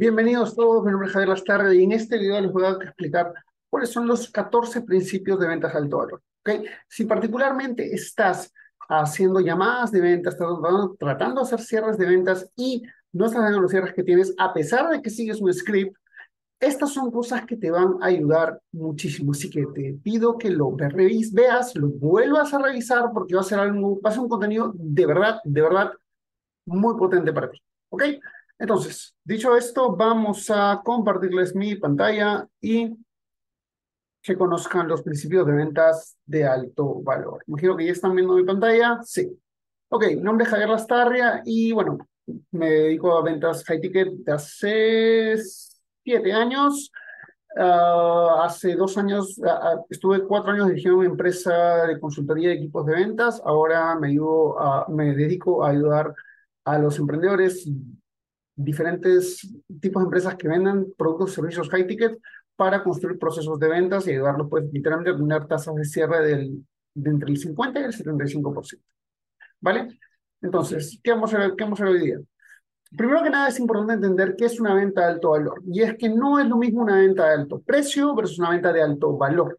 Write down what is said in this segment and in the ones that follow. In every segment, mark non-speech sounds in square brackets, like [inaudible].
Bienvenidos todos, mi nombre es Javier Lastarre y en este video les voy a explicar cuáles son los 14 principios de ventas alto valor. ¿okay? Si particularmente estás haciendo llamadas de ventas, estás tratando, de hacer cierres de ventas y no estás dando los cierres que tienes, a pesar de que sigues un script, estas son cosas que te van a ayudar muchísimo. Así que te pido que lo veas, lo vuelvas a revisar porque va a ser algo, va a ser un contenido de verdad, de verdad muy potente para ti. ¿Ok? Entonces, dicho esto, vamos a compartirles mi pantalla y que conozcan los principios de ventas de alto valor. Imagino que ya están viendo mi pantalla. Sí. Ok, mi nombre es Javier Lastarria y bueno, me dedico a ventas high ticket de hace siete años. Ah, hace dos años, ah, estuve cuatro años dirigiendo una empresa de consultoría de equipos de ventas. Ahora me, ayudo a, me dedico a ayudar a los emprendedores diferentes tipos de empresas que vendan productos servicios high ticket para construir procesos de ventas y ayudarlos, pues, literalmente a tener tasas de cierre del, de entre el 50 y el 75%. ¿Vale? Entonces, ¿qué vamos, a ver, ¿qué vamos a ver hoy día? Primero que nada es importante entender qué es una venta de alto valor. Y es que no es lo mismo una venta de alto precio versus una venta de alto valor.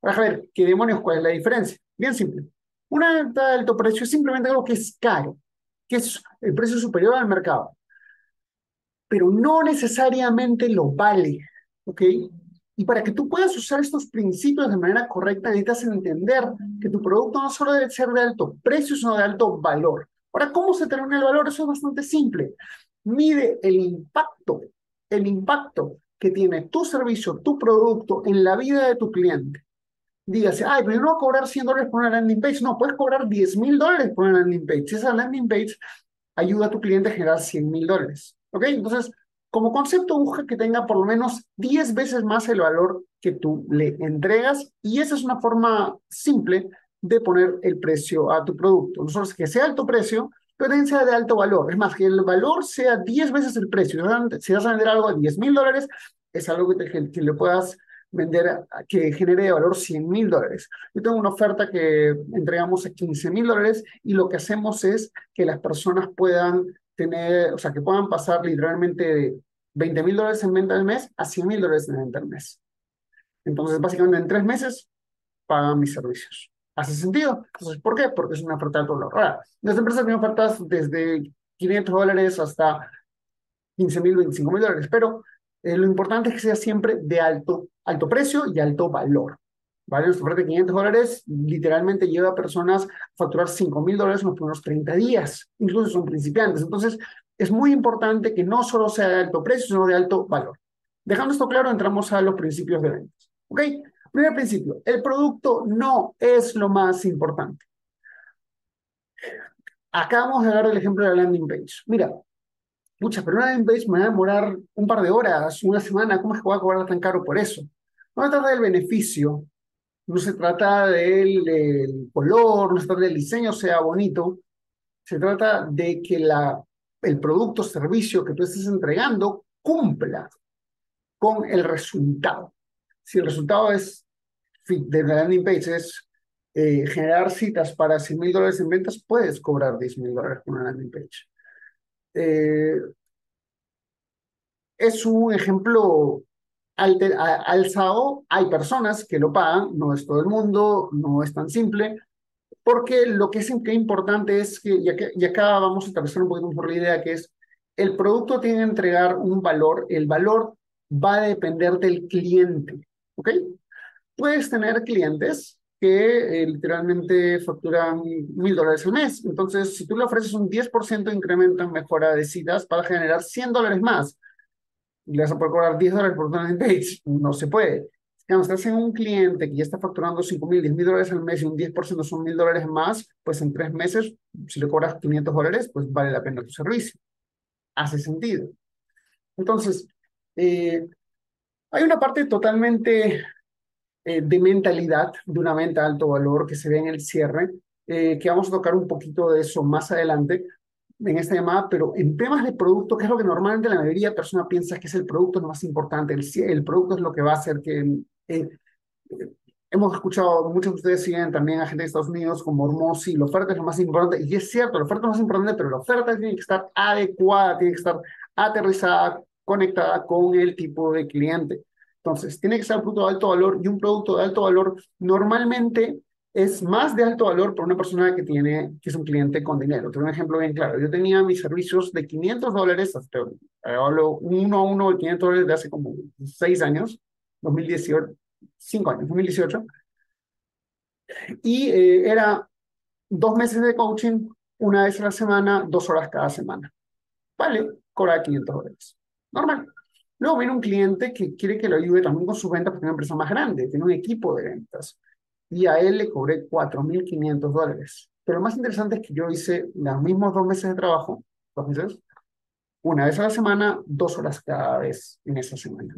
Vamos a ver, ¿qué demonios cuál es la diferencia? Bien simple. Una venta de alto precio es simplemente algo que es caro, que es el precio superior al mercado pero no necesariamente lo vale, ¿ok? Y para que tú puedas usar estos principios de manera correcta, necesitas entender que tu producto no solo debe ser de alto precio, sino de alto valor. Ahora, ¿cómo se determina el valor? Eso es bastante simple. Mide el impacto, el impacto que tiene tu servicio, tu producto en la vida de tu cliente. Dígase, ay, pero yo no voy a cobrar 100 dólares por una landing page. No, puedes cobrar 10 mil dólares por una landing page. Esa landing page ayuda a tu cliente a generar 100 mil dólares. ¿Ok? Entonces, como concepto, busca que tenga por lo menos 10 veces más el valor que tú le entregas y esa es una forma simple de poner el precio a tu producto. Nosotros que sea alto precio, pero también sea de alto valor. Es más, que el valor sea 10 veces el precio. Si vas a vender algo a 10 mil dólares, es algo que, te, que le puedas vender, que genere valor 100 mil dólares. Yo tengo una oferta que entregamos a 15 mil dólares y lo que hacemos es que las personas puedan tener, o sea, que puedan pasar literalmente de 20 mil dólares en venta al mes a 100 mil dólares en venta al mes. Entonces, básicamente en tres meses pagan mis servicios. ¿Hace sentido? Entonces, ¿por qué? Porque es una oferta de todo Ahora, las empresas tienen ofertas desde 500 dólares hasta 15 mil, 25 mil dólares, pero eh, lo importante es que sea siempre de alto, alto precio y alto valor. ¿Vale? Nuestra oferta de 500 dólares literalmente lleva a personas a facturar 5 mil dólares en los primeros 30 días, incluso son principiantes. Entonces, es muy importante que no solo sea de alto precio, sino de alto valor. Dejando esto claro, entramos a los principios de ventas. ¿Ok? Primer principio, el producto no es lo más importante. Acabamos de dar el ejemplo de la landing page. Mira, mucha, pero una landing page me va a demorar un par de horas, una semana, ¿cómo es que voy a cobrar tan caro por eso? No se trata del beneficio, no se trata del color, no se trata del diseño sea bonito, se trata de que la, el producto o servicio que tú estés entregando cumpla con el resultado. Si el resultado es de la landing page es eh, generar citas para 100 mil dólares en ventas, puedes cobrar 10 mil dólares con una landing page. Eh, es un ejemplo al, SAO hay personas que lo pagan, no es todo el mundo, no es tan simple, porque lo que es importante es que, y acá, y vamos a establecer un poquito por la idea que es, el producto tiene que entregar un valor, el valor va a depender del cliente, ¿ok? Puedes tener clientes que eh, literalmente facturan mil dólares al mes. Entonces, si tú le ofreces un 10% de incremento en mejora de citas, para generar 100 dólares más le vas a poder cobrar 10 dólares por una landing [laughs] page. No se puede. Si estás en un cliente que ya está facturando 5 mil, 10 mil dólares al mes y un 10% son mil dólares más, pues en tres meses, si le cobras 500 dólares, pues vale la pena tu servicio. Hace sentido. Entonces, eh, hay una parte totalmente eh, de mentalidad de una venta de alto valor que se ve en el cierre, eh, que vamos a tocar un poquito de eso más adelante, en esta llamada, pero en temas de producto, que es lo que normalmente la mayoría de personas piensa que es el producto lo más importante, el, el producto es lo que va a hacer que... Eh, hemos escuchado, muchos de ustedes siguen también a gente de Estados Unidos como Hormozy, la oferta es lo más importante, y es cierto, la oferta es lo más importante, pero la oferta tiene que estar adecuada, tiene que estar aterrizada conectada con el tipo de cliente. Entonces, tiene que ser un producto de alto valor y un producto de alto valor normalmente es más de alto valor para una persona que tiene, que es un cliente con dinero. Tengo un ejemplo bien claro. Yo tenía mis servicios de 500 dólares, hasta, hablo uno a uno de 500 dólares de hace como 6 años, 2018, 5 años, 2018. Y eh, era dos meses de coaching, una vez a la semana, dos horas cada semana. Vale, cobra 500 dólares. Normal. Luego viene un cliente que quiere que lo ayude también con su venta porque es una empresa más grande, tiene un equipo de ventas. Y a él le cobré 4.500 dólares. Pero lo más interesante es que yo hice los mismos dos meses de trabajo, dos meses, una vez a la semana, dos horas cada vez en esa semana.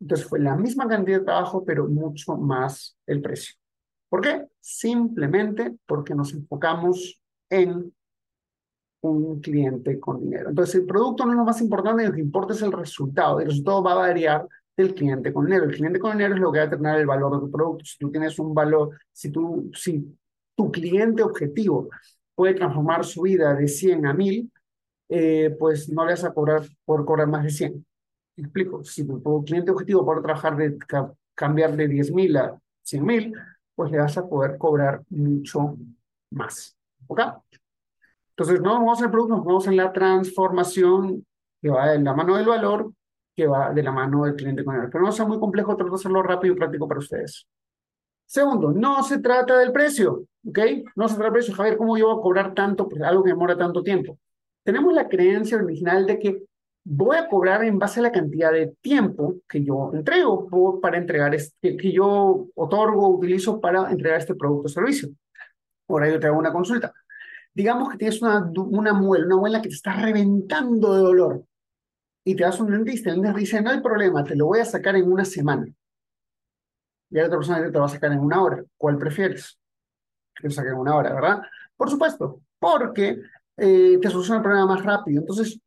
Entonces fue la misma cantidad de trabajo, pero mucho más el precio. ¿Por qué? Simplemente porque nos enfocamos en un cliente con dinero. Entonces, el producto no es lo más importante, lo que importa es el resultado. El resultado va a variar del cliente con dinero. El cliente con dinero es lo que va a determinar el valor de tu producto. Si tú tienes un valor, si, tú, si tu cliente objetivo puede transformar su vida de 100 a 1000, eh, pues no le vas a cobrar por cobrar más de 100. ¿Me explico? Si tu, cliente objetivo puede trabajar de cambiar de 10.000 a 100.000, pues le vas a poder cobrar mucho más. ¿Ok? Entonces, no vamos al producto, nos vamos en la transformación que va de la mano del valor, que va de la mano del cliente con él. Pero no sea muy complejo, trato de hacerlo rápido y práctico para ustedes. Segundo, no se trata del precio, ¿ok? No se trata del precio. Javier, ¿cómo yo voy a cobrar tanto por algo que demora tanto tiempo? Tenemos la creencia original de que voy a cobrar en base a la cantidad de tiempo que yo entrego para entregar, este, que yo otorgo, utilizo para entregar este producto o servicio. Ahora yo te hago una consulta digamos que tienes una, una muela, una muela que te está reventando de dolor y te das un dentista, el dentista dice, no hay problema, te lo voy a sacar en una semana. Y la otra persona te lo va a sacar en una hora. ¿Cuál prefieres? Que lo saque en una hora, ¿verdad? Por supuesto, porque eh, te soluciona el problema más rápido. Entonces,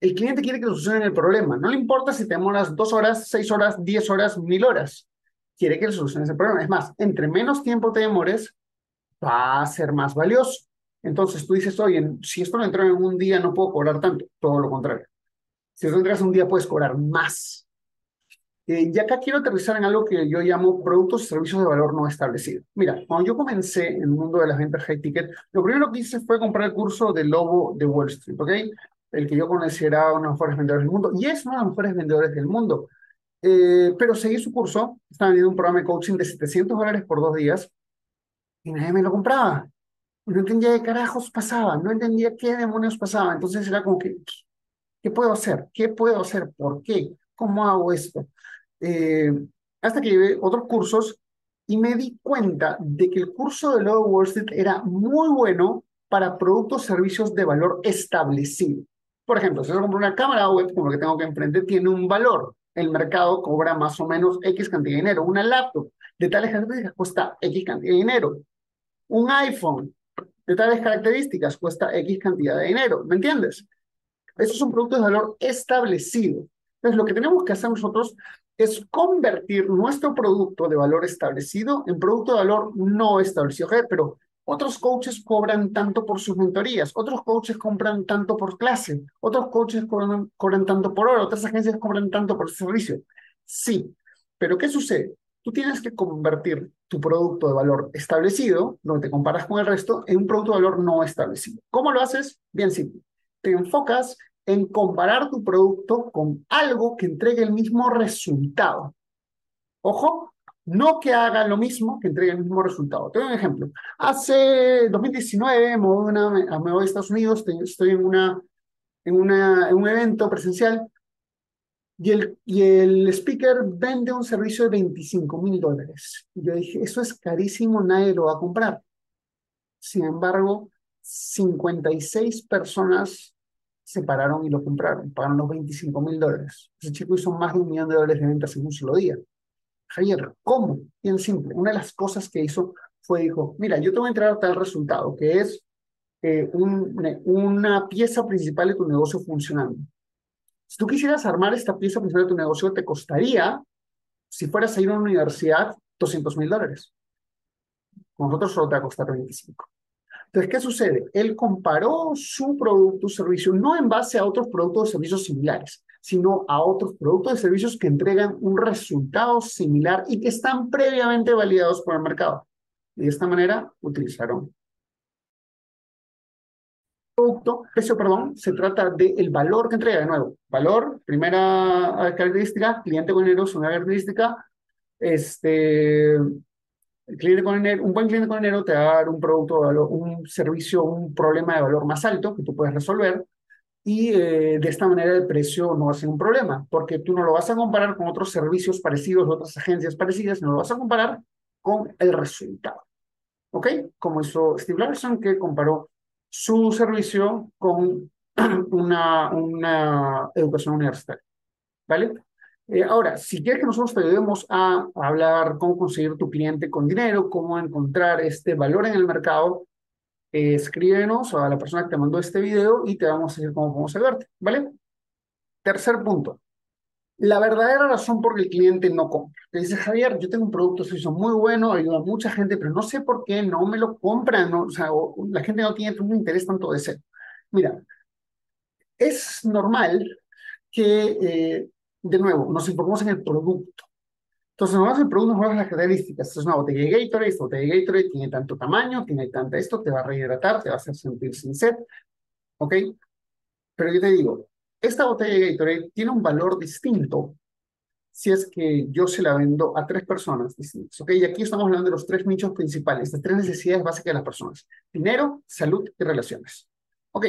el cliente quiere que solucione el problema. No le importa si te demoras dos horas, seis horas, diez horas, mil horas. Quiere que le soluciones el problema. Es más, entre menos tiempo te demores, va a ser más valioso. Entonces tú dices, oye, si esto lo entrego en un día no puedo cobrar tanto, todo lo contrario. Si entregas un día puedes cobrar más. Eh, y acá quiero aterrizar en algo que yo llamo productos y servicios de valor no establecido. Mira, cuando yo comencé en el mundo de las ventas high ticket, lo primero que hice fue comprar el curso del Lobo de Wall Street, ¿ok? El que yo consideraba uno de los mejores vendedores del mundo, y es uno de los mejores vendedores del mundo. Eh, pero seguí su curso, estaba vendiendo un programa de coaching de 700 dólares por dos días, y nadie me lo compraba no entendía qué carajos pasaba, no entendía qué demonios pasaba. Entonces era como que, ¿qué puedo hacer? ¿Qué puedo hacer? ¿Por qué? ¿Cómo hago esto? Eh, hasta que llevé otros cursos y me di cuenta de que el curso de Low Wall Street era muy bueno para productos, servicios de valor establecido. Por ejemplo, si yo compro una cámara web como la que tengo que emprender, tiene un valor. El mercado cobra más o menos X cantidad de dinero. Una laptop de tales características cuesta X cantidad de dinero. Un iPhone de tales características cuesta X cantidad de dinero, ¿me entiendes? Esos son productos de valor establecido. Entonces, lo que tenemos que hacer nosotros es convertir nuestro producto de valor establecido en producto de valor no establecido. Pero otros coaches cobran tanto por sus mentorías, otros coaches compran tanto por clase, otros coaches cobran, cobran tanto por hora, otras agencias cobran tanto por servicio. Sí, pero ¿qué sucede? tú tienes que convertir tu producto de valor establecido, donde te comparas con el resto, en un producto de valor no establecido. ¿Cómo lo haces? Bien simple. Te enfocas en comparar tu producto con algo que entregue el mismo resultado. Ojo, no que haga lo mismo, que entregue el mismo resultado. Te doy un ejemplo. Hace 2019 me voy, a, Estados Unidos, estoy en, una, en, una, en un evento presencial y el, y el speaker vende un servicio de 25 mil dólares. Yo dije, eso es carísimo, nadie lo va a comprar. Sin embargo, 56 personas se pararon y lo compraron, pagaron los 25 mil dólares. Ese chico hizo más de un millón de dólares de ventas en un solo día. Javier, ¿cómo? Bien simple. Una de las cosas que hizo fue, dijo, mira, yo te voy a entrar a tal resultado, que es eh, una pieza principal de tu negocio funcionando. Si tú quisieras armar esta pieza principal de tu negocio, te costaría, si fueras a ir a una universidad, 200 mil dólares. Con nosotros solo te va a costar 25. Entonces, ¿qué sucede? Él comparó su producto o servicio no en base a otros productos o servicios similares, sino a otros productos y servicios que entregan un resultado similar y que están previamente validados por el mercado. De esta manera utilizaron producto, precio, perdón, se trata del valor que entrega, de nuevo, valor, primera característica, cliente con dinero, segunda característica, este, el cliente con dinero, un buen cliente con dinero te va a dar un producto de valor, un servicio, un problema de valor más alto que tú puedes resolver y eh, de esta manera el precio no va a ser un problema, porque tú no lo vas a comparar con otros servicios parecidos, otras agencias parecidas, no lo vas a comparar con el resultado. ¿Ok? Como hizo Steve Larson, que comparó su servicio con [clears throat] una, una educación universitaria. ¿Vale? Eh, ahora, si quieres que nosotros te ayudemos a, hablar cómo conseguir tu cliente con dinero, cómo encontrar este valor en el mercado, eh, escríbenos a la persona que te mandó este video y te vamos a decir cómo podemos ayudarte, ¿vale? Tercer punto. La verdadera razón por la que el cliente no compra. Te dice, Javier, yo tengo un producto muy bueno, ayuda a mucha gente, pero no sé por qué no me lo compran, ¿no? o sea, la gente no tiene un interés tanto de ser. Mira, es normal que, eh, de nuevo, nos informemos en el producto. Entonces, nos el producto, nos vamos las características. Es una botella de Gatorade, esta botella de Gatorade tiene tanto tamaño, tiene tanta esto, te va a rehidratar, te va a hacer sentir sin sed, ¿ok? Pero yo te digo, esta botella de Gatorade tiene un valor distinto si es que yo se la vendo a tres personas distintas, ¿ok? Y aquí estamos hablando de los tres nichos principales, de tres necesidades básicas de las personas. Dinero, salud y relaciones. Ok,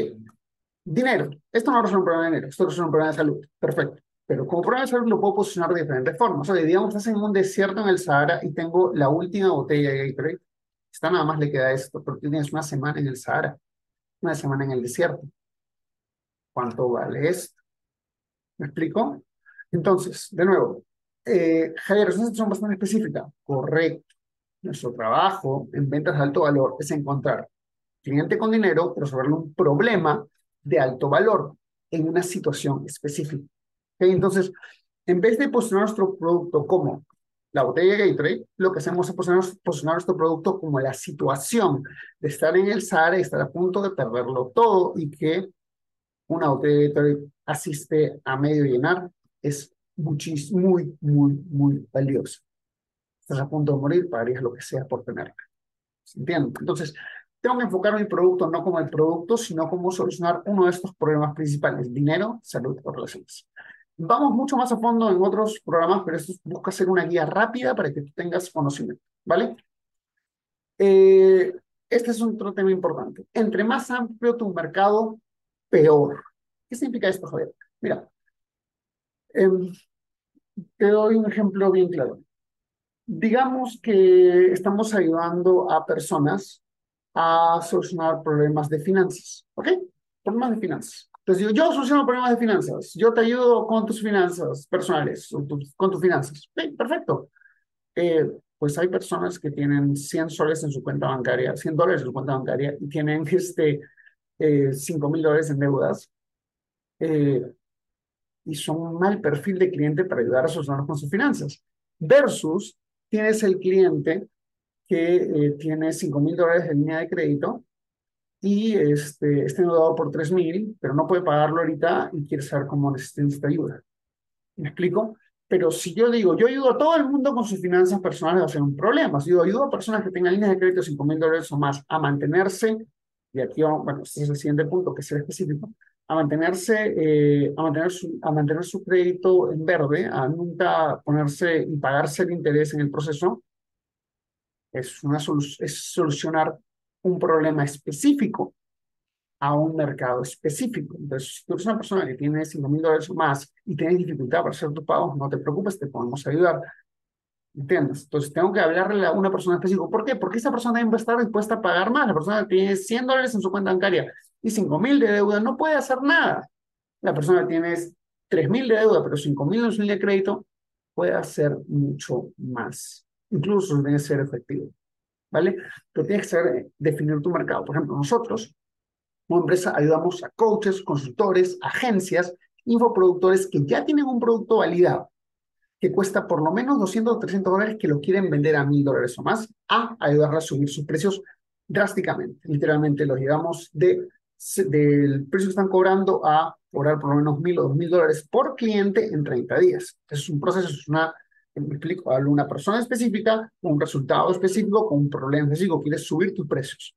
dinero. Esto no resuelve un problema de dinero, esto resuelve un problema de salud. Perfecto. Pero como problema de lo puedo posicionar de diferentes formas. O sea, digamos, estás en un desierto en el Sahara y tengo la última botella de Gatorade. Esta nada más le queda esto, porque tienes una semana en el Sahara, una semana en el desierto. ¿Cuánto vale esto? ¿Me explico? Entonces, de nuevo, eh, Javier, es una situación bastante específica. Correcto. Nuestro trabajo en ventas de alto valor es encontrar cliente con dinero, resolverle un problema de alto valor en una situación específica. Entonces, en vez de posicionar nuestro producto como la botella de Gatorade, lo que hacemos es posicionar, nuestro producto como la situación de estar en el Sahara y estar a punto de perderlo todo y que una botella de Gatorade asiste a medio llenar es muchísimo, muy, muy, muy valioso. Estás a punto de morir, pagarías lo que sea por tenerla. ¿Se entiende? Entonces, tengo que enfocar mi producto no como el producto, sino como solucionar uno de estos problemas principales, dinero, salud o relaciones. Vamos mucho más a fondo en otros programas, pero esto busca ser una guía rápida para que tú tengas conocimiento, ¿vale? Eh, este es otro tema importante. Entre más amplio tu mercado, peor. ¿Qué significa esto, Javier? Mira, em, te doy un ejemplo bien claro. Digamos que estamos ayudando a personas a solucionar problemas de finanzas, ¿ok? Problemas de finanzas. Entonces digo, yo soluciono problemas de finanzas, yo te ayudo con tus finanzas personales, con tus finanzas. perfecto. Eh, pues hay personas que tienen 100 soles en su cuenta bancaria, 100 dólares en su cuenta bancaria y tienen [laughs] este, eh, 5 mil dólares en deudas. Eh, y son un mal perfil de cliente para ayudar a solucionar con sus finanzas. Versus tienes el cliente que eh, tiene 5 mil dólares de línea de crédito y este, está endeudado por 3 mil, pero no puede pagarlo ahorita y quiere saber cómo necesita ayuda. ¿Me explico? Pero si yo digo, yo ayudo a todo el mundo con sus finanzas personales, va a ser un problema. Si yo ayudo a personas que tengan líneas de crédito de 5 mil dólares o más a mantenerse, y aquí vamos, bueno, este es el siguiente punto que será específico, a mantenerse, eh, a, mantener su, a mantener su crédito en verde, a nunca ponerse y pagarse el interés en el proceso, es, una es solucionar un problema específico a un mercado específico. Entonces, si tú eres una persona que tiene 5 mil dólares o más y tienes dificultad para hacer tu pago, no te preocupes, te podemos ayudar. ¿Entiendes? Entonces, tengo que hablarle a una persona específica. ¿Por qué? Porque esa persona va a estar dispuesta a pagar más. La persona que tiene 100 dólares en su cuenta bancaria y 5 mil de deuda no puede hacer nada. La persona que tiene 3 mil de deuda, pero 5 mil en su línea de crédito, puede hacer mucho más. Incluso que ser efectivo. ¿Vale? Pero tienes que saber definir tu mercado. Por ejemplo, nosotros, como empresa, ayudamos a coaches, consultores, agencias, infoproductores que ya tienen un producto validado, que cuesta por lo menos 200 o 300 dólares, que lo quieren vender a 1000 dólares o más, a ayudarles a subir sus precios drásticamente. Literalmente los llevamos de del precio que están cobrando a cobrar por lo menos mil o dos mil dólares por cliente en 30 días. Es un proceso, es una, me explico, hablo una persona específica, con un resultado específico, con un problema específico, quieres subir tus precios.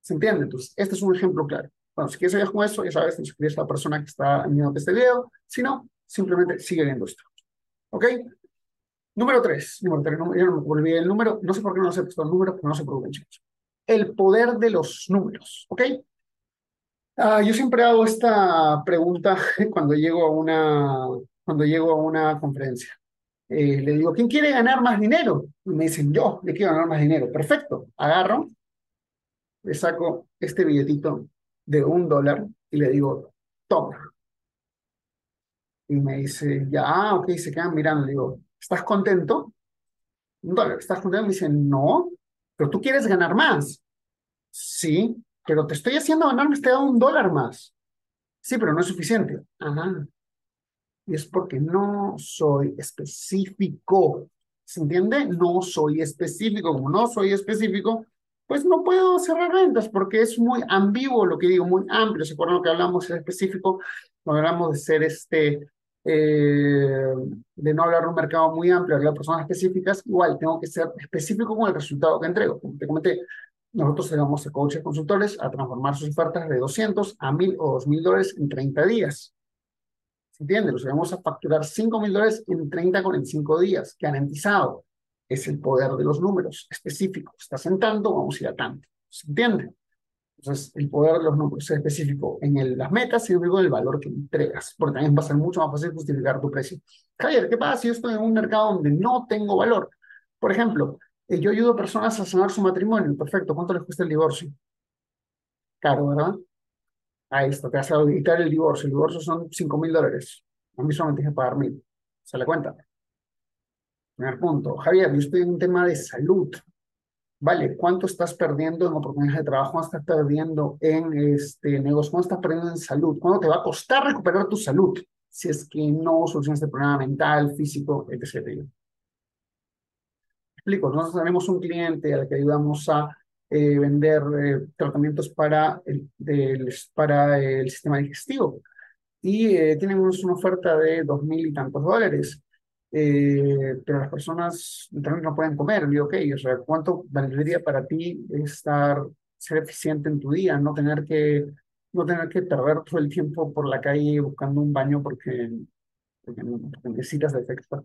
¿Se entiende? Entonces, este es un ejemplo claro. Bueno, si quieres saber con eso, ya sabes, te suscribes a la persona que está viendo este video. Si no, simplemente sigue viendo esto. ¿Ok? Número tres. Número tres, no, no me olvidé el número. No sé por qué no sé puesto el número, pero no se preocupen, chicos. El poder de los números. ¿Ok? Uh, yo siempre hago esta pregunta [laughs] cuando llego a una, cuando llego a una conferencia. Eh, le digo, ¿quién quiere ganar más dinero? Y me dicen, yo, le quiero ganar más dinero. Perfecto. Agarro, le saco este billetito de un dólar y le digo, toma. Y me dice, ya, ok, se quedan mirando. Le digo, ¿estás contento? Un dólar, ¿estás contento? Me dice, no, pero tú quieres ganar más. Sí, pero te estoy haciendo ganar, me estoy dando un dólar más. Sí, pero no es suficiente. Ajá. Y es porque no soy específico. ¿Se entiende? No soy específico. Como no soy específico, pues no puedo cerrar ventas porque es muy ambiguo lo que digo, muy amplio. ¿Se acuerdan lo que hablamos en específico? Cuando hablamos de ser este, eh, de no hablar de un mercado muy amplio, hablar de personas específicas, igual tengo que ser específico con el resultado que entrego. Como te comenté, nosotros llevamos a coaches consultores a transformar sus ofertas de 200 a 1000 o 2000 dólares en 30 días. ¿Se entiende? Los llevamos a facturar 5 mil dólares en 30 con 5 días, garantizado. Es el poder de los números específicos. Estás en tanto, vamos a ir a tanto. ¿Se entiende? Entonces, el poder de los números es específico en las metas y luego en el valor que entregas, porque también va a ser mucho más fácil justificar tu precio. Javier, ¿qué pasa si yo estoy en un mercado donde no tengo valor? Por ejemplo, eh, yo ayudo a personas a sanar su matrimonio. Perfecto. ¿Cuánto les cuesta el divorcio? Caro, ¿verdad? Ahí está, te hace auditar el divorcio. El divorcio son 5 mil dólares. A mí solamente que pagar mil. ¿Se le cuenta? Primer punto. Javier, yo estoy en un tema de salud. Vale, ¿cuánto estás perdiendo en oportunidades de trabajo? ¿Cuánto estás perdiendo en este negocio? ¿Cuánto estás perdiendo en salud? ¿Cuánto te va a costar recuperar tu salud? Si es que no solucionas el problema mental, físico, etc explico, nosotros tenemos un cliente al que ayudamos a eh, vender eh, tratamientos para el, para el sistema digestivo y eh, tenemos una oferta de dos mil y tantos dólares. pero las personas no pueden comer. Digo, ok, o sea, ¿cuánto valdría para ti estar, ser eficiente en tu día? No tener que, no tener que perder todo el tiempo por la calle buscando un baño porque, porque necesitas de efecto.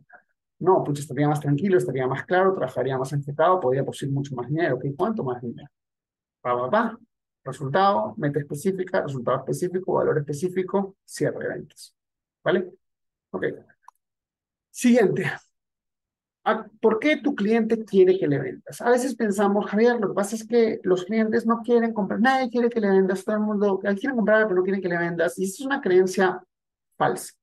No, pues estaría más tranquilo, estaría más claro, trabajaría más enfocado, podría producir mucho más dinero. ¿Qué? ¿Cuánto más dinero? Pa, pa, pa. Resultado, meta específica, resultado específico, valor específico, cierre de ventas. ¿Vale? Ok. Siguiente. Ah, ¿Por qué tu cliente quiere que le vendas? A veces pensamos, Javier, lo que pasa es que los clientes no quieren comprar, nadie quiere que le vendas, todo el mundo quiere comprar, pero no quiere que le vendas. Y eso es una creencia falsa.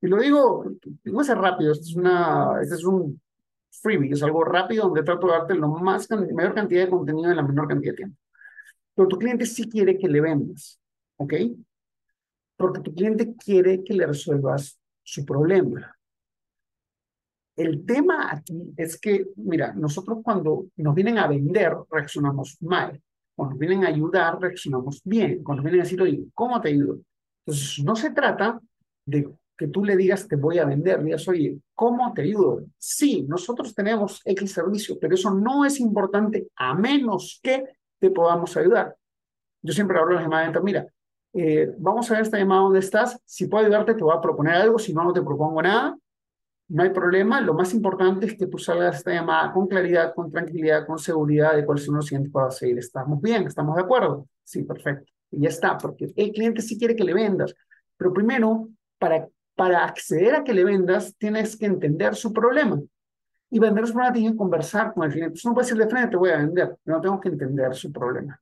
Y lo digo, digo ser rápido, este es, una, este es un freebie, es algo rápido donde trato de darte lo más, mayor cantidad de contenido en la menor cantidad de tiempo. Pero tu cliente sí quiere que le vendas, ¿ok? Porque tu cliente quiere que le resuelvas su problema. El tema aquí es que, mira, nosotros cuando nos vienen a vender, reaccionamos mal. Cuando nos vienen a ayudar, reaccionamos bien. Cuando nos vienen a decir, oye, ¿cómo te ayudo? Entonces, no se trata de que tú le digas te voy a vender, digas, oye, ¿cómo te ayudo? Sí, nosotros tenemos X servicio, pero eso no es importante a menos que te podamos ayudar. Yo siempre hablo de las llamadas mira, eh, vamos a ver esta llamada donde estás, si puedo ayudarte te voy a proponer algo, si no, no te propongo nada, no hay problema, lo más importante es que tú salgas esta llamada con claridad, con tranquilidad, con seguridad de cuáles son los siguientes pasos a seguir. ¿Estamos bien? ¿Estamos de acuerdo? Sí, perfecto. Y ya está, porque el cliente sí quiere que le vendas, pero primero, para para acceder a que le vendas, tienes que entender su problema. Y vender su problema tiene que conversar con el cliente. Pues no puede decir de frente, te voy a vender. No tengo que entender su problema.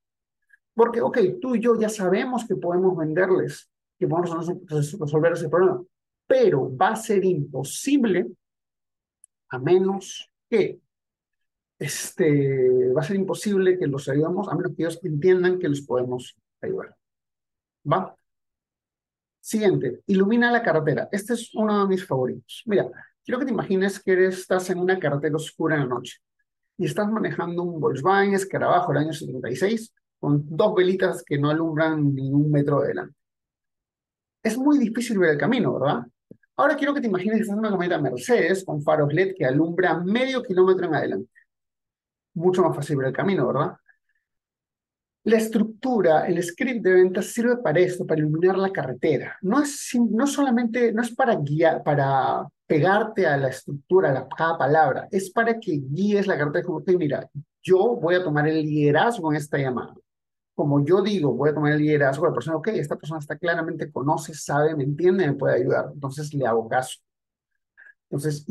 Porque, ok, tú y yo ya sabemos que podemos venderles, que podemos resolver ese problema, pero va a ser imposible a menos que este, va a ser imposible que los ayudemos, a menos que ellos entiendan que los podemos ayudar. ¿Va? Siguiente, ilumina la carretera. Este es uno de mis favoritos. Mira, quiero que te imagines que estás en una carretera oscura en la noche y estás manejando un Volkswagen Escarabajo del año 76 con dos velitas que no alumbran ni un metro adelante. Es muy difícil ver el camino, ¿verdad? Ahora quiero que te imagines que estás en una camioneta Mercedes con faros LED que alumbra medio kilómetro en adelante. Mucho más fácil ver el camino, ¿verdad? La estructura, el script de ventas sirve para esto, para iluminar la carretera. No es, no solamente, no es para guiar, para pegarte a la estructura, a cada palabra, es para que guíes la carretera como que, mira, yo voy a tomar el liderazgo en esta llamada. Como yo digo, voy a tomar el liderazgo de la persona, ok, esta persona está claramente, conoce, sabe, me entiende, me puede ayudar. Entonces le hago caso. Entonces,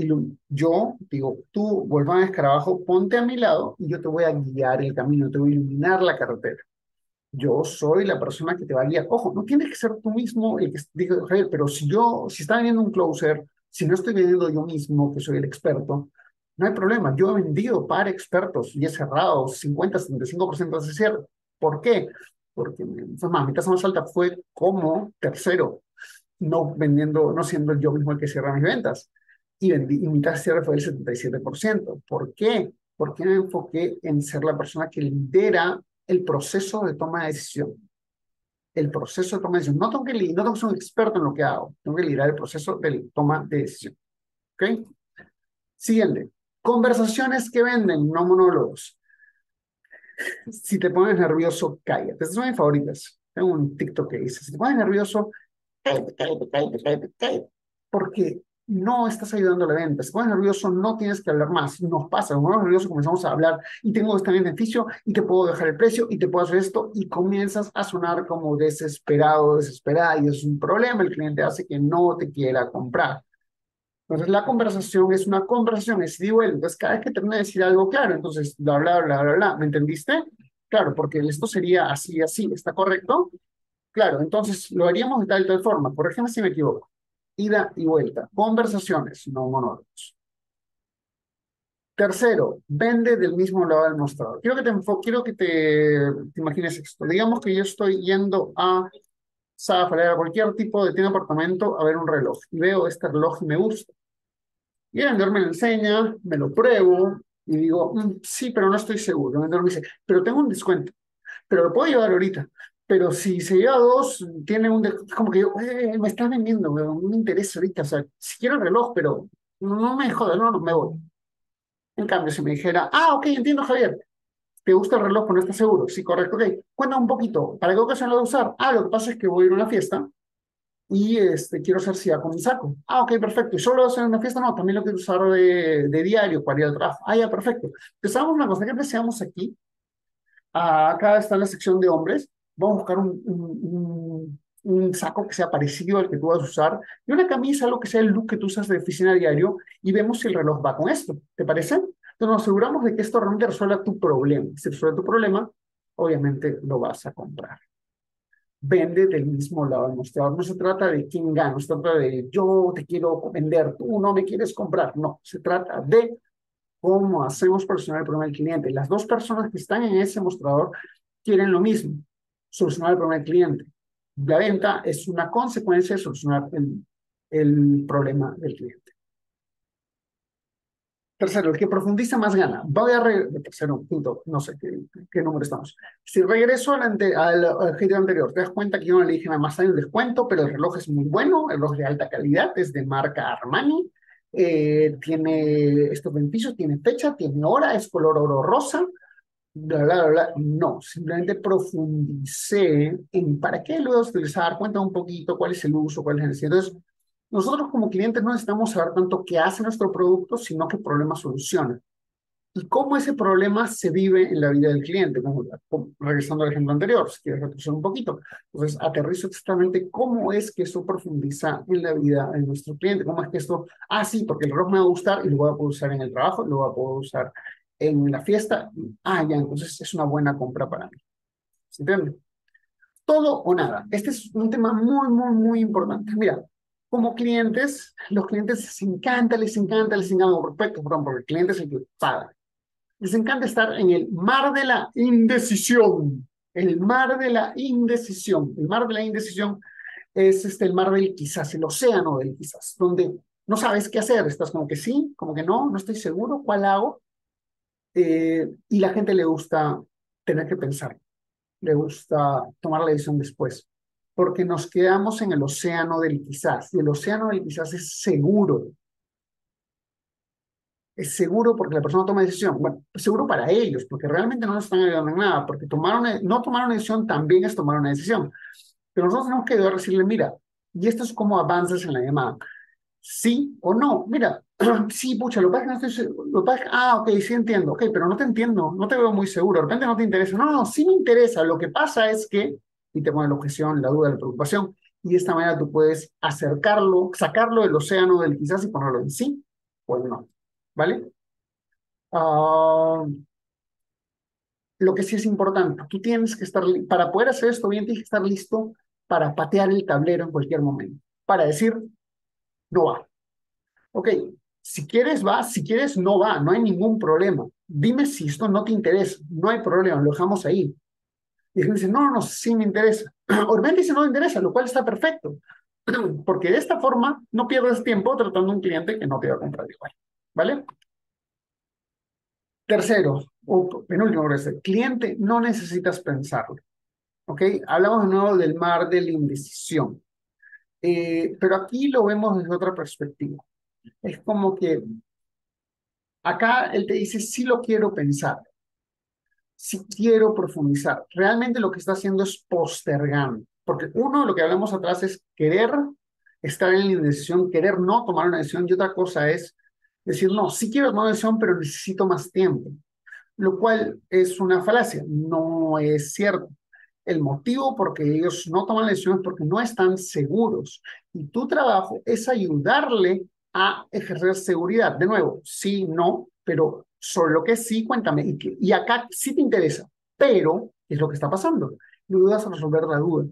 yo digo, tú, vuelvan a escarabajo, ponte a mi lado y yo te voy a guiar el camino, te voy a iluminar la carretera. Yo soy la persona que te va a guiar. Ojo, no tienes que ser tú mismo el que diga, Javier, pero si yo, si está vendiendo un closer, si no estoy vendiendo yo mismo, que soy el experto, no hay problema. Yo he vendido para expertos y he cerrado 50, 75% de cierre. ¿Por qué? Porque mi tasa más alta fue como tercero, no vendiendo, no siendo yo mismo el que cierra mis ventas. Y, de cierre fue del 77%. ¿Por qué? Porque me enfoqué en ser la persona que lidera el proceso de toma de decisión. El proceso de toma de decisión. No tengo que, no tengo que ser un experto en lo que hago, tengo que liderar el proceso de toma de decisión. ¿Ok? Siguiente. Conversaciones que venden, no monólogos. Si te pones nervioso, cállate. Estas son mis favoritas. Tengo un TikTok que dice, si te pones nervioso, cállate, cállate, cállate, cállate, cállate. Porque no estás ayudando a la venta. Si pones nervioso, no tienes que hablar más. Nos pasa, cuando estamos nerviosos comenzamos a hablar y tengo este beneficio y te puedo dejar el precio y te puedo hacer esto y comienzas a sonar como desesperado, desesperada y es un problema. El cliente hace que no te quiera comprar. Entonces la conversación es una conversación, es digo Entonces cada vez que termina de decir algo claro, entonces bla, bla, bla, bla, bla. ¿Me entendiste? Claro, porque esto sería así, así. ¿Está correcto? Claro, entonces lo haríamos de tal y tal forma. Por ejemplo, si me equivoco ida y vuelta. Conversaciones, no monólogos. Tercero, vende del mismo lado del mostrador. Quiero que te quiero que te, imagines esto. Digamos que yo estoy yendo a Zafra, a cualquier tipo de tienda de apartamento a ver un reloj. Y veo este reloj y me gusta. Y el vendedor me lo enseña, me lo pruebo y digo, mm, sí, pero no estoy seguro. El vendedor me dice, pero tengo un descuento. Pero lo puedo llevar ahorita pero si se lleva dos, tiene un... como que yo, me están vendiendo, no me interesa ahorita, o sea, si quiero el reloj, pero no me jodas, no, no, me voy. En cambio, si me dijera, ah, ok, entiendo, Javier, ¿te gusta el reloj, pero no estás seguro? Sí, correcto, ok. Cuenta un poquito, ¿para qué ocasión lo voy a usar? Ah, lo que pasa es que voy a ir a una fiesta y este, quiero hacer SIA con mi saco. Ah, ok, perfecto. ¿Y solo lo voy a hacer en una fiesta? No, también lo quiero usar de, de diario para ir al trabajo. Ah, ya, perfecto. Entonces, una cosa, que empezamos aquí. Acá está la sección de hombres vamos a buscar un, un, saco que sea parecido al que tú vas a usar y una camisa, lo que sea el look que tú usas de oficina diario y vemos si el reloj va con esto. ¿Te parece? Entonces nos aseguramos de que esto realmente resuelva tu problema. Si resuelve tu problema, obviamente lo vas a comprar. Vende del mismo lado del mostrador. No se trata de quién gana, no se trata de yo te quiero vender, tú no me quieres comprar. No, se trata de cómo hacemos solucionar el problema del cliente. Las dos personas que están en ese mostrador quieren lo mismo solucionar el problema del cliente. La venta es una consecuencia de solucionar el, el problema del cliente. Tercero, el que profundiza más gana. Voy a tercero punto, no sé qué, qué, número estamos. Si regreso al, ante, al, anterior, te das cuenta que yo no le dije nada más hay un descuento, pero el reloj es muy bueno, el reloj de alta calidad, es de marca Armani, eh, tiene estos beneficios, tiene fecha, tiene hora, es color oro rosa, bla, bla, bla, No, simplemente profundicé en para qué lo a utilizar, cuenta un poquito cuál es el uso, cuál es la necesidad. Entonces, nosotros como clientes no necesitamos saber tanto qué hace nuestro producto, sino qué problema soluciona. Y cómo ese problema se vive en la vida del cliente, como, regresando al ejemplo anterior, si quieres retroceder un poquito. Entonces, aterrizo exactamente cómo es que eso profundiza en la vida de nuestro cliente, cómo es que esto, ah, sí, porque el reloj me va a gustar y lo voy a poder usar en el trabajo, lo voy a poder usar en la fiesta, ah, ya, entonces es una buena compra para mí. ¿Se entiende? Todo o nada. Este es un tema muy, muy, muy importante. Mira, como clientes, los clientes les encanta, les encanta, les encanta, respecto, porque el cliente es el que paga. Les encanta estar en el mar de la indecisión. El mar de la indecisión. El mar de la indecisión es este, el mar del quizás, el océano del quizás, donde no sabes qué hacer. Estás como que sí, como que no, no estoy seguro, ¿cuál hago? Eh, y la gente le gusta tener que pensar. le gusta tomar la decisión después, porque nos quedamos en el océano del quizás, y el océano del quizás es seguro. Es seguro porque la persona toma decisión. Bueno, seguro para ellos, porque realmente no nos están ayudando en nada, porque tomaron, no tomar una decisión también es tomar una decisión. Pero nosotros tenemos que decirle, mira, y esto es como avances en la llamada. Sí o no. Mira, [clears throat] sí, pucha, lo que no estoy lo ah, ok, sí entiendo, ok, pero no te entiendo, no te veo muy seguro, de repente no te interesa. No, no, sí me interesa. Lo que pasa es que, y te pone la objeción, la duda, la preocupación, y de esta manera tú puedes acercarlo, sacarlo del océano del quizás y ponerlo en sí o en no. ¿Vale? Ah, lo que sí es importante, tú tienes que estar, para poder hacer esto bien, tienes que estar listo para patear el tablero en cualquier momento, para decir, no va. Ok, si quieres va, si quieres no va, no hay ningún problema. Dime si esto no te interesa, no hay problema, lo dejamos ahí. Y dice, no, no, sí me interesa. [clears throat] O dice, no me interesa, lo cual está perfecto. [clears throat] Porque de esta forma no pierdes tiempo tratando a un cliente que no te va a comprar igual. ¿Vale? Tercero, o penúltimo, cliente, no necesitas pensarlo. ¿Ok? Hablamos de nuevo del mar de la indecisión. Eh, pero aquí lo vemos desde otra perspectiva. Es como que acá él te dice, sí lo quiero pensar, sí quiero profundizar. Realmente lo que está haciendo es postergando, porque uno, lo que hablamos atrás es querer estar en la indecisión, querer no tomar una decisión, y otra cosa es decir, no, sí quiero tomar una decisión, pero necesito más tiempo, lo cual es una falacia, no es cierto. El motivo por que ellos no toman la decisión es porque no están seguros. Y tu trabajo es ayudarle a ejercer seguridad. De nuevo, sí, no, pero sobre lo que sí, cuéntame. Y, acá sí te interesa, pero ¿qué es lo que está pasando? Le ayudas a resolver la duda,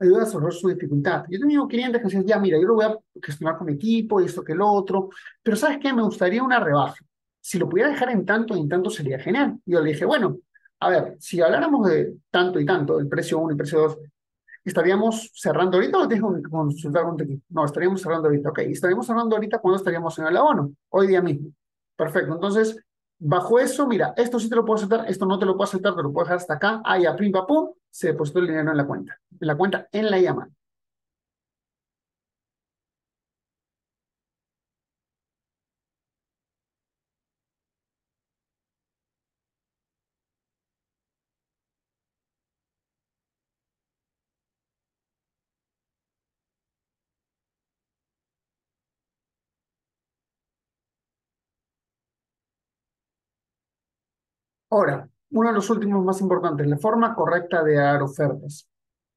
ayudas a resolver su dificultad. Yo he tenido clientes que decían, ya, mira, yo lo voy a gestionar con mi equipo esto que lo otro, pero ¿sabes qué? Me gustaría una rebaja. Si lo pudiera dejar en tanto en tanto sería genial. Yo le dije, bueno, a ver, si habláramos de tanto y tanto, el precio 1 y precio 2, ¿Estaríamos cerrando ahorita o tengo que consultar con tu? No, estaríamos cerrando ahorita. Ok, estaríamos cerrando ahorita cuando estaríamos en el abono. Hoy día mismo. Perfecto. Entonces, bajo eso, mira, esto sí te lo puedo aceptar, esto no te lo puedo aceptar, te lo puedo dejar hasta acá. Ah, ya, pim, pum, se depositó el dinero en la cuenta. En la cuenta, en la llamada. Ahora, uno de los últimos más importantes, la forma correcta de dar ofertas.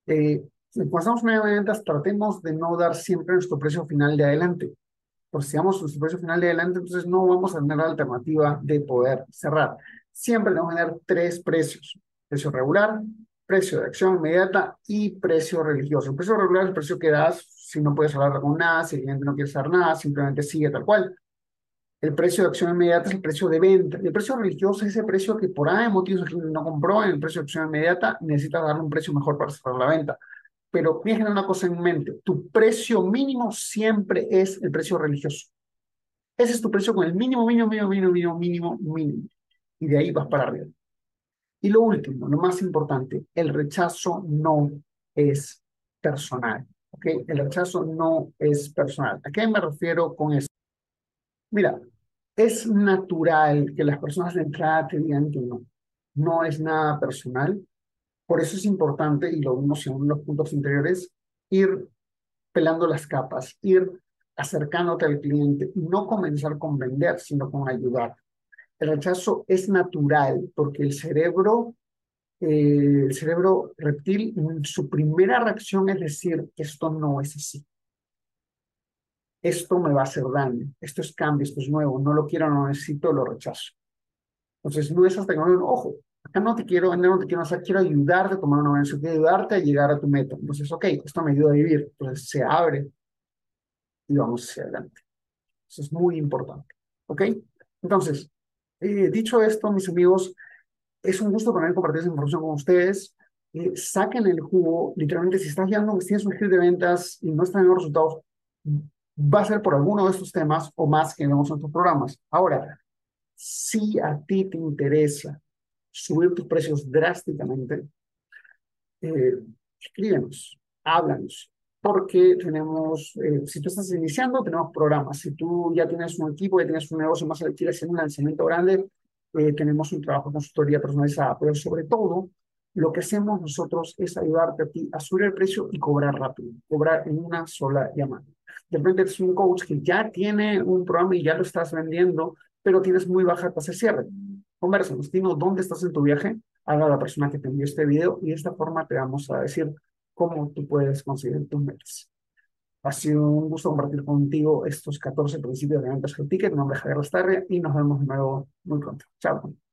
Eh, cuando en medio de ventas, tratemos de no dar siempre nuestro precio final de adelante. Porque si damos nuestro precio final de adelante, entonces no vamos a tener la alternativa de poder cerrar. Siempre tenemos que tener tres precios. Precio regular, precio de acción inmediata y precio religioso. El precio regular es el precio que das si no puedes hablar con nada, si el cliente no quiere hacer nada, simplemente sigue tal cual. El precio de acción inmediata es el precio de venta. El precio religioso es ese precio que por ahí motivos no compró. En el precio de acción inmediata necesitas darle un precio mejor para cerrar la venta. Pero tener una cosa en mente. Tu precio mínimo siempre es el precio religioso. Ese es tu precio con el mínimo, mínimo, mínimo, mínimo, mínimo, mínimo, mínimo. Y de ahí vas para arriba. Y lo último, lo más importante, el rechazo no es personal. ¿Ok? El rechazo no es personal. ¿A qué me refiero con eso? Mira, es natural que las personas de entrada te digan que no. No es nada personal. Por eso es importante, y lo vimos en los puntos interiores, ir pelando las capas, ir acercándote al cliente y no comenzar con vender, sino con ayudar. El rechazo es natural porque el cerebro, eh, el cerebro reptil, su primera reacción es decir, esto no es así esto me va a hacer daño, esto es cambio, esto es nuevo, no lo quiero, no necesito, lo rechazo. Entonces, no es hasta que no, ojo, acá no te quiero vender, no te quiero hacer, quiero ayudarte a tomar una decisión, quiero ayudarte a llegar a tu meta. Entonces, ok, esto me ayuda a vivir. Entonces, se abre y vamos hacia adelante. Eso es muy importante. ¿Ok? Entonces, eh, dicho esto, mis amigos, es un gusto también compartir esa información con ustedes. Eh, saquen el jugo, literalmente, si estás llevando, si tienes un giro de ventas y no están los resultados, va a ser por alguno de estos temas o más que vemos en tus programas. Ahora, si a ti te interesa subir tus precios drásticamente, eh, escríbenos, háblanos, porque tenemos, eh, si tú estás iniciando, tenemos programas. Si tú ya tienes un equipo, ya tienes un negocio más quieres hacer un lanzamiento grande, eh, tenemos un trabajo de consultoría personalizada. Pero sobre todo, lo que hacemos nosotros es ayudarte a ti a subir el precio y cobrar rápido, cobrar en una sola llamada. De repente es un coach que ya tiene un programa y ya lo estás vendiendo, pero tienes muy baja tasa de cierre. Conversa, dinos dónde estás en tu viaje, haga la persona que te envió este video y de esta forma te vamos a decir cómo tú puedes conseguir tus metas. Ha sido un gusto compartir contigo estos 14 principios de ventas del ticket. Mi nombre es Javier Lastarria y nos vemos de nuevo muy pronto. Chao.